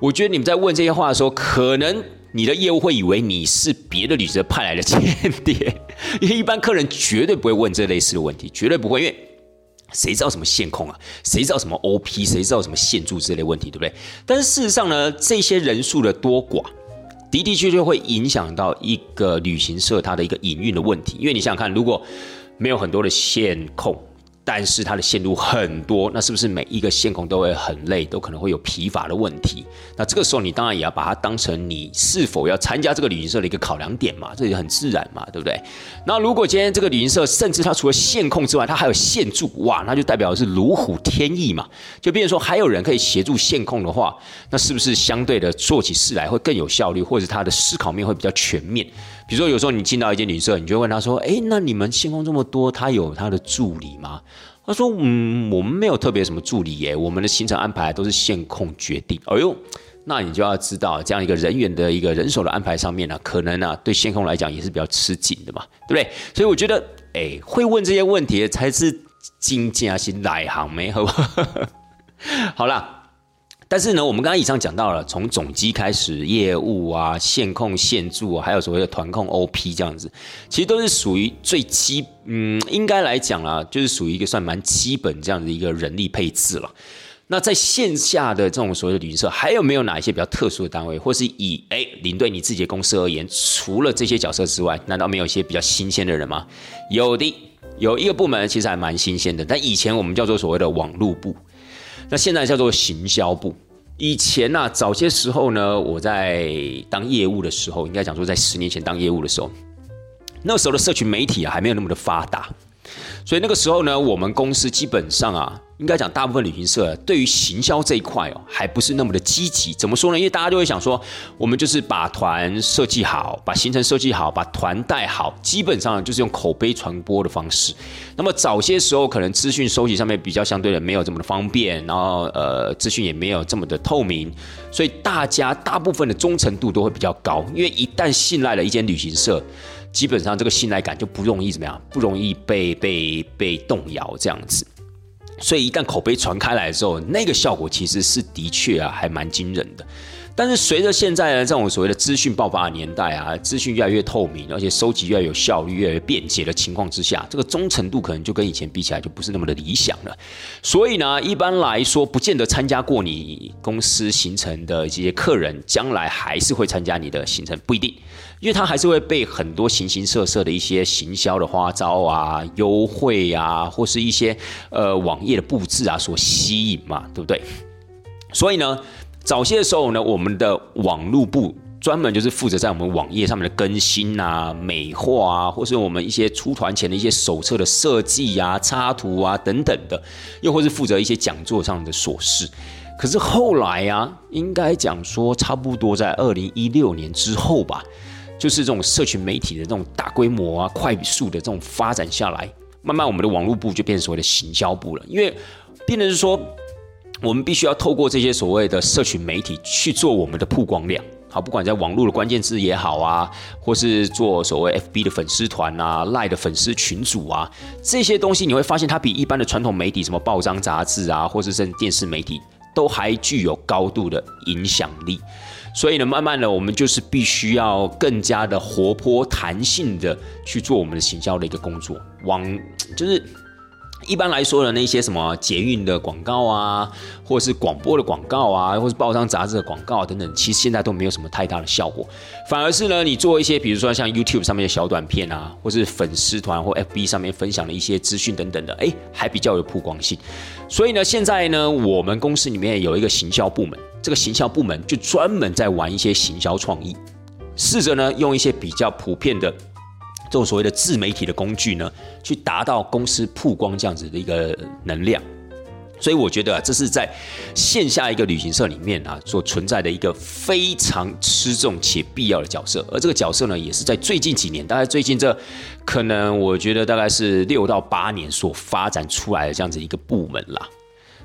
我觉得你们在问这些话的时候，可能你的业务会以为你是别的旅行社派来的间谍，因为一般客人绝对不会问这类似的问题，绝对不会，因为。谁知道什么线控啊？谁知道什么 OP？谁知道什么线柱之类问题，对不对？但是事实上呢，这些人数的多寡的的确确会影响到一个旅行社它的一个营运的问题。因为你想想看，如果没有很多的线控。但是它的线路很多，那是不是每一个线控都会很累，都可能会有疲乏的问题？那这个时候你当然也要把它当成你是否要参加这个旅行社的一个考量点嘛，这也很自然嘛，对不对？那如果今天这个旅行社甚至它除了线控之外，它还有线柱，哇，那就代表是如虎添翼嘛。就变成说还有人可以协助线控的话，那是不是相对的做起事来会更有效率，或者他的思考面会比较全面？比如说，有时候你进到一间旅社，你就问他说：“哎，那你们线控这么多，他有他的助理吗？”他说：“嗯，我们没有特别什么助理耶，我们的行程安排都是线控决定。”哎呦，那你就要知道，这样一个人员的一个人手的安排上面呢，可能呢对线控来讲也是比较吃紧的嘛，对不对？所以我觉得，哎，会问这些问题的才是精加是来行没？好吧？好了。但是呢，我们刚刚以上讲到了，从总机开始，业务啊、线控、线柱，还有所谓的团控 OP 这样子，其实都是属于最基，嗯，应该来讲啊，就是属于一个算蛮基本这样的一个人力配置了。那在线下的这种所谓的旅行社，还有没有哪一些比较特殊的单位，或是以哎领队你自己的公司而言，除了这些角色之外，难道没有一些比较新鲜的人吗？有的，有一个部门其实还蛮新鲜的，但以前我们叫做所谓的网络部。那现在叫做行销部。以前呢，早些时候呢，我在当业务的时候，应该讲说在十年前当业务的时候，那时候的社群媒体啊还没有那么的发达。所以那个时候呢，我们公司基本上啊，应该讲大部分旅行社对于行销这一块哦，还不是那么的积极。怎么说呢？因为大家就会想说，我们就是把团设计好，把行程设计好，把团带好，基本上就是用口碑传播的方式。那么早些时候，可能资讯收集上面比较相对的没有这么的方便，然后呃，资讯也没有这么的透明，所以大家大部分的忠诚度都会比较高。因为一旦信赖了一间旅行社。基本上这个信赖感就不容易怎么样，不容易被被被动摇这样子，所以一旦口碑传开来的时候，那个效果其实是的确啊，还蛮惊人的。但是随着现在的这种所谓的资讯爆发的年代啊，资讯越来越透明，而且收集越来越有效率、越来越便捷的情况之下，这个忠诚度可能就跟以前比起来就不是那么的理想了。所以呢，一般来说，不见得参加过你公司行程的这些客人，将来还是会参加你的行程，不一定。因为它还是会被很多形形色色的一些行销的花招啊、优惠啊，或是一些呃网页的布置啊所吸引嘛，对不对？所以呢，早些的时候呢，我们的网络部专门就是负责在我们网页上面的更新啊、美化啊，或是我们一些出团前的一些手册的设计啊、插图啊等等的，又或是负责一些讲座上的琐事。可是后来啊，应该讲说，差不多在二零一六年之后吧。就是这种社群媒体的这种大规模啊、快速的这种发展下来，慢慢我们的网络部就变成所谓的行销部了。因为变成是说，我们必须要透过这些所谓的社群媒体去做我们的曝光量。好，不管在网络的关键字也好啊，或是做所谓 FB 的粉丝团啊、赖的粉丝群组啊，这些东西你会发现，它比一般的传统媒体，什么报章杂志啊，或者是电视媒体，都还具有高度的影响力。所以呢，慢慢的，我们就是必须要更加的活泼、弹性的去做我们的行销的一个工作。往就是一般来说的那些什么捷运的广告啊，或是广播的广告啊，或是报章杂志的广告等等，其实现在都没有什么太大的效果。反而是呢，你做一些，比如说像 YouTube 上面的小短片啊，或是粉丝团或 FB 上面分享的一些资讯等等的，哎，还比较有曝光性。所以呢，现在呢，我们公司里面有一个行销部门。这个行销部门就专门在玩一些行销创意，试着呢用一些比较普遍的这种所谓的自媒体的工具呢，去达到公司曝光这样子的一个能量。所以我觉得啊这是在线下一个旅行社里面啊所存在的一个非常吃重且必要的角色。而这个角色呢，也是在最近几年，大概最近这可能我觉得大概是六到八年所发展出来的这样子一个部门啦。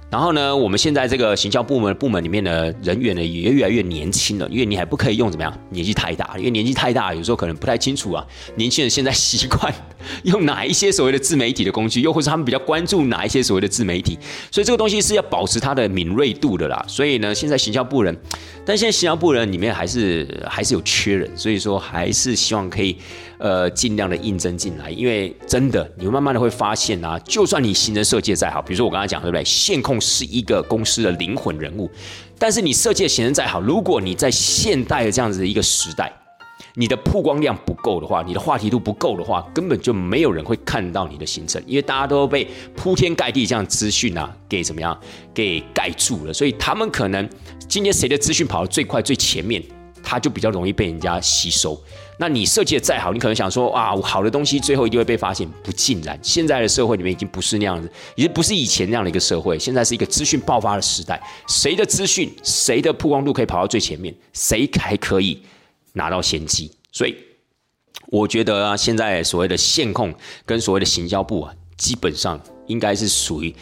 然后呢，我们现在这个行销部门部门里面的人员呢，也越来越年轻了。因为你还不可以用怎么样，年纪太大，因为年纪太大，有时候可能不太清楚啊。年轻人现在习惯用哪一些所谓的自媒体的工具，又或是他们比较关注哪一些所谓的自媒体，所以这个东西是要保持它的敏锐度的啦。所以呢，现在行销部人，但现在行销部人里面还是还是有缺人，所以说还是希望可以。呃，尽量的应征进来，因为真的，你慢慢的会发现啊，就算你行政设计再好，比如说我刚才讲对不对？线控是一个公司的灵魂人物，但是你设计的行政再好，如果你在现代的这样子的一个时代，你的曝光量不够的话，你的话题度不够的话，根本就没有人会看到你的行程，因为大家都被铺天盖地这样资讯啊给怎么样给盖住了，所以他们可能今天谁的资讯跑得最快最前面，他就比较容易被人家吸收。那你设计的再好，你可能想说啊，好的东西最后一定会被发现，不尽然。现在的社会里面已经不是那样子，已经不是以前那样的一个社会。现在是一个资讯爆发的时代，谁的资讯，谁的曝光度可以跑到最前面，谁还可以拿到先机。所以，我觉得啊，现在所谓的线控跟所谓的行销部啊，基本上应该是属于。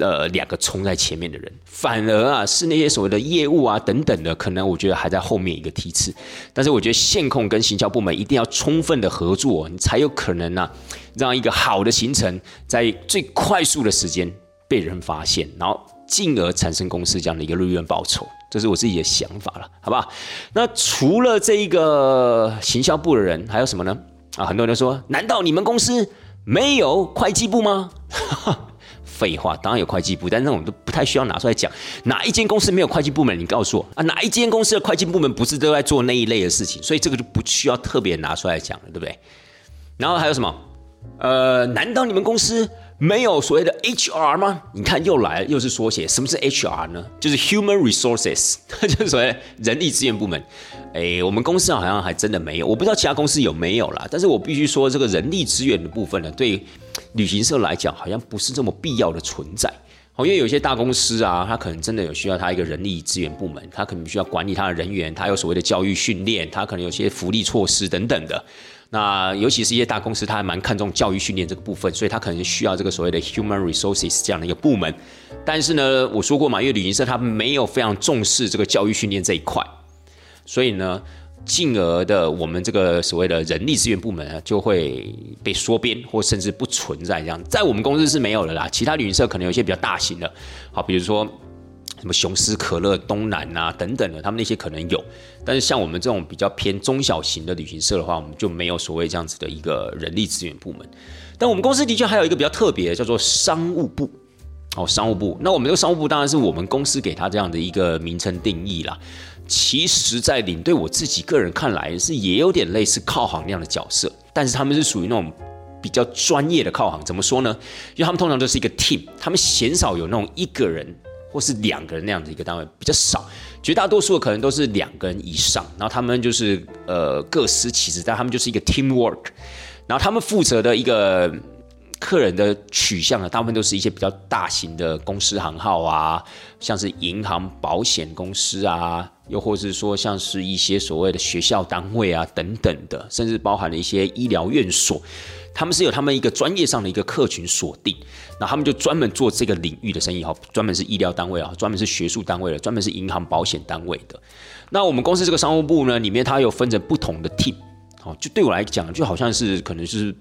呃，两个冲在前面的人，反而啊是那些所谓的业务啊等等的，可能我觉得还在后面一个梯次。但是我觉得线控跟行销部门一定要充分的合作，你才有可能呢，让一个好的行程在最快速的时间被人发现，然后进而产生公司这样的一个利润报酬。这是我自己的想法了，好不好？那除了这一个行销部的人，还有什么呢？啊，很多人都说，难道你们公司没有会计部吗？废话，当然有会计部，但那种都不太需要拿出来讲。哪一间公司没有会计部门？你告诉我啊，哪一间公司的会计部门不是都在做那一类的事情？所以这个就不需要特别拿出来讲了，对不对？然后还有什么？呃，难道你们公司没有所谓的 HR 吗？你看又来，又是缩写。什么是 HR 呢？就是 Human Resources，就是所谓人力资源部门。哎，我们公司好像还真的没有，我不知道其他公司有没有啦。但是我必须说，这个人力资源的部分呢，对。旅行社来讲，好像不是这么必要的存在，哦，因为有些大公司啊，他可能真的有需要他一个人力资源部门，他可能需要管理他的人员，他有所谓的教育训练，他可能有些福利措施等等的。那尤其是一些大公司，他还蛮看重教育训练这个部分，所以他可能需要这个所谓的 human resources 这样的一个部门。但是呢，我说过嘛，因为旅行社他没有非常重视这个教育训练这一块，所以呢。进而的，我们这个所谓的人力资源部门啊，就会被缩编，或甚至不存在这样。在我们公司是没有的啦，其他旅行社可能有一些比较大型的，好，比如说什么雄狮可乐、东南啊等等的，他们那些可能有，但是像我们这种比较偏中小型的旅行社的话，我们就没有所谓这样子的一个人力资源部门。但我们公司的确还有一个比较特别的，叫做商务部。哦，商务部。那我们这个商务部当然是我们公司给他这样的一个名称定义啦。其实，在领队我自己个人看来，是也有点类似靠行那样的角色，但是他们是属于那种比较专业的靠行。怎么说呢？因为他们通常都是一个 team，他们鲜少有那种一个人。或是两个人那样子一个单位比较少，绝大多数的可能都是两个人以上，然后他们就是呃各司其职，但他们就是一个 team work，然后他们负责的一个客人的取向呢，大部分都是一些比较大型的公司行号啊，像是银行、保险公司啊，又或是说像是一些所谓的学校单位啊等等的，甚至包含了一些医疗院所。他们是有他们一个专业上的一个客群锁定，那他们就专门做这个领域的生意哈，专门是医疗单位啊，专门是学术单位的，专门是银行保险单位的。那我们公司这个商务部呢，里面它有分成不同的 team，哦，就对我来讲，就好像是可能是。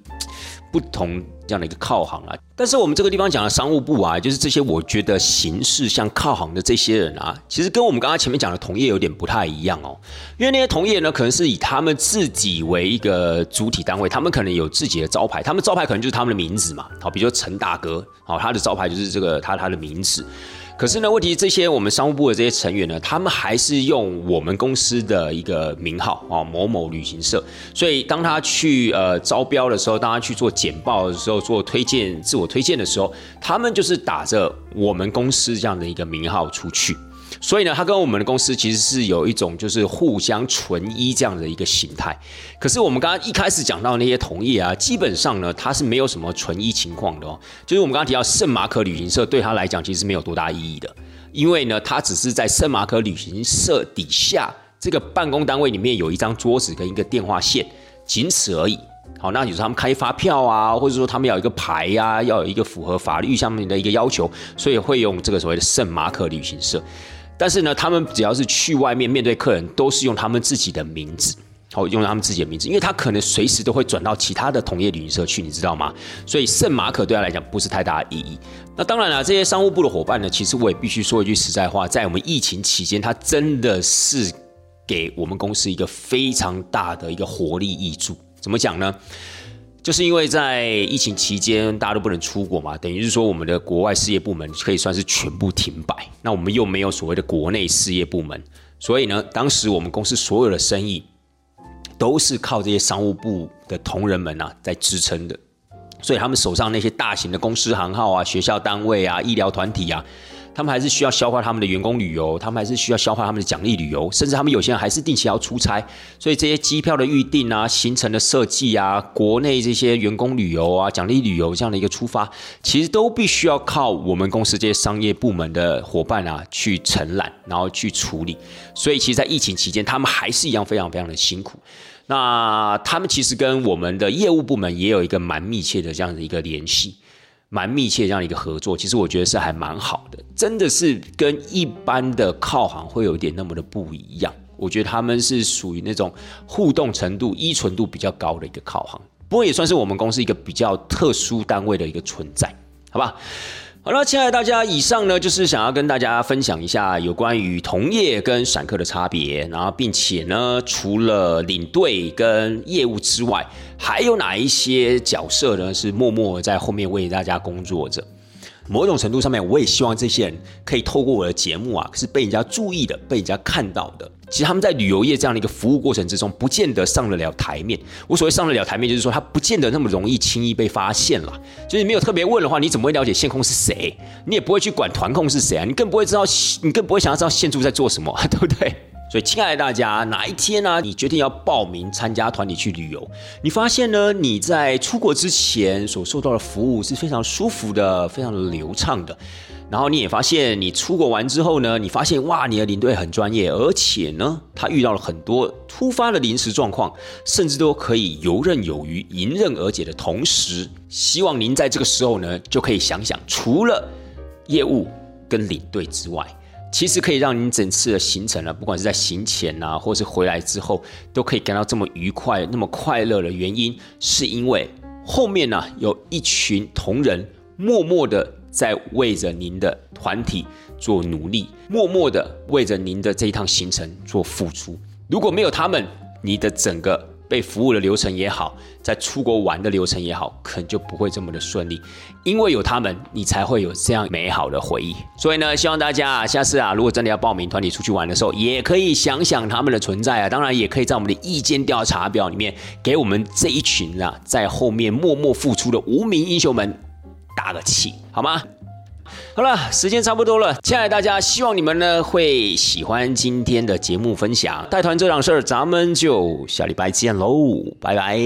不同这样的一个靠行啊，但是我们这个地方讲的商务部啊，就是这些我觉得形式像靠行的这些人啊，其实跟我们刚刚前面讲的同业有点不太一样哦。因为那些同业呢，可能是以他们自己为一个主体单位，他们可能有自己的招牌，他们招牌可能就是他们的名字嘛。好，比如说陈大哥，好，他的招牌就是这个他他的名字。可是呢，问题这些我们商务部的这些成员呢，他们还是用我们公司的一个名号啊，某某旅行社。所以当他去呃招标的时候，当他去做简报的时候，做推荐、自我推荐的时候，他们就是打着我们公司这样的一个名号出去。所以呢，他跟我们的公司其实是有一种就是互相存依这样的一个形态。可是我们刚刚一开始讲到那些同业啊，基本上呢，他是没有什么存依情况的哦。就是我们刚刚提到圣马可旅行社对他来讲其实没有多大意义的，因为呢，他只是在圣马可旅行社底下这个办公单位里面有一张桌子跟一个电话线，仅此而已。好，那有时候他们开发票啊，或者说他们要一个牌呀，要有一个符合法律上面的一个要求，所以会用这个所谓的圣马可旅行社。但是呢，他们只要是去外面面对客人，都是用他们自己的名字，好用他们自己的名字，因为他可能随时都会转到其他的同业旅行社去，你知道吗？所以圣马可对他来讲不是太大的意义。那当然了，这些商务部的伙伴呢，其实我也必须说一句实在话，在我们疫情期间，他真的是给我们公司一个非常大的一个活力益助。怎么讲呢？就是因为在疫情期间，大家都不能出国嘛，等于是说我们的国外事业部门可以算是全部停摆。那我们又没有所谓的国内事业部门，所以呢，当时我们公司所有的生意都是靠这些商务部的同仁们啊在支撑的。所以他们手上那些大型的公司行号啊、学校单位啊、医疗团体啊。他们还是需要消化他们的员工旅游，他们还是需要消化他们的奖励旅游，甚至他们有些人还是定期要出差，所以这些机票的预订啊、行程的设计啊、国内这些员工旅游啊、奖励旅游这样的一个出发，其实都必须要靠我们公司这些商业部门的伙伴啊去承揽，然后去处理。所以，其实，在疫情期间，他们还是一样非常非常的辛苦。那他们其实跟我们的业务部门也有一个蛮密切的这样的一个联系。蛮密切这样一个合作，其实我觉得是还蛮好的，真的是跟一般的靠行会有点那么的不一样。我觉得他们是属于那种互动程度、依存度比较高的一个靠行，不过也算是我们公司一个比较特殊单位的一个存在，好吧？好了，亲爱的大家，以上呢就是想要跟大家分享一下有关于同业跟散客的差别，然后并且呢，除了领队跟业务之外，还有哪一些角色呢是默默在后面为大家工作着？某种程度上面，我也希望这些人可以透过我的节目啊，是被人家注意的，被人家看到的。其实他们在旅游业这样的一个服务过程之中，不见得上得了台面。我所谓上得了台面，就是说他不见得那么容易轻易被发现了。就是没有特别问的话，你怎么会了解线控是谁？你也不会去管团控是谁啊？你更不会知道，你更不会想要知道线柱在做什么，对不对？所以，亲爱的大家，哪一天呢？你决定要报名参加团体去旅游，你发现呢？你在出国之前所受到的服务是非常舒服的，非常流畅的。然后你也发现，你出国完之后呢，你发现哇，你的领队很专业，而且呢，他遇到了很多突发的临时状况，甚至都可以游刃有余、迎刃而解的同时，希望您在这个时候呢，就可以想想，除了业务跟领队之外。其实可以让您整次的行程呢，不管是在行前啊，或是回来之后，都可以感到这么愉快、那么快乐的原因，是因为后面呢有一群同仁默默的在为着您的团体做努力，默默的为着您的这一趟行程做付出。如果没有他们，你的整个。被服务的流程也好，在出国玩的流程也好，可能就不会这么的顺利。因为有他们，你才会有这样美好的回忆。所以呢，希望大家啊，下次啊，如果真的要报名团体出去玩的时候，也可以想想他们的存在啊。当然，也可以在我们的意见调查表里面，给我们这一群啊，在后面默默付出的无名英雄们打个气，好吗？好了，时间差不多了，亲爱的大家，希望你们呢会喜欢今天的节目分享。带团这档事儿，咱们就下礼拜见喽，拜拜。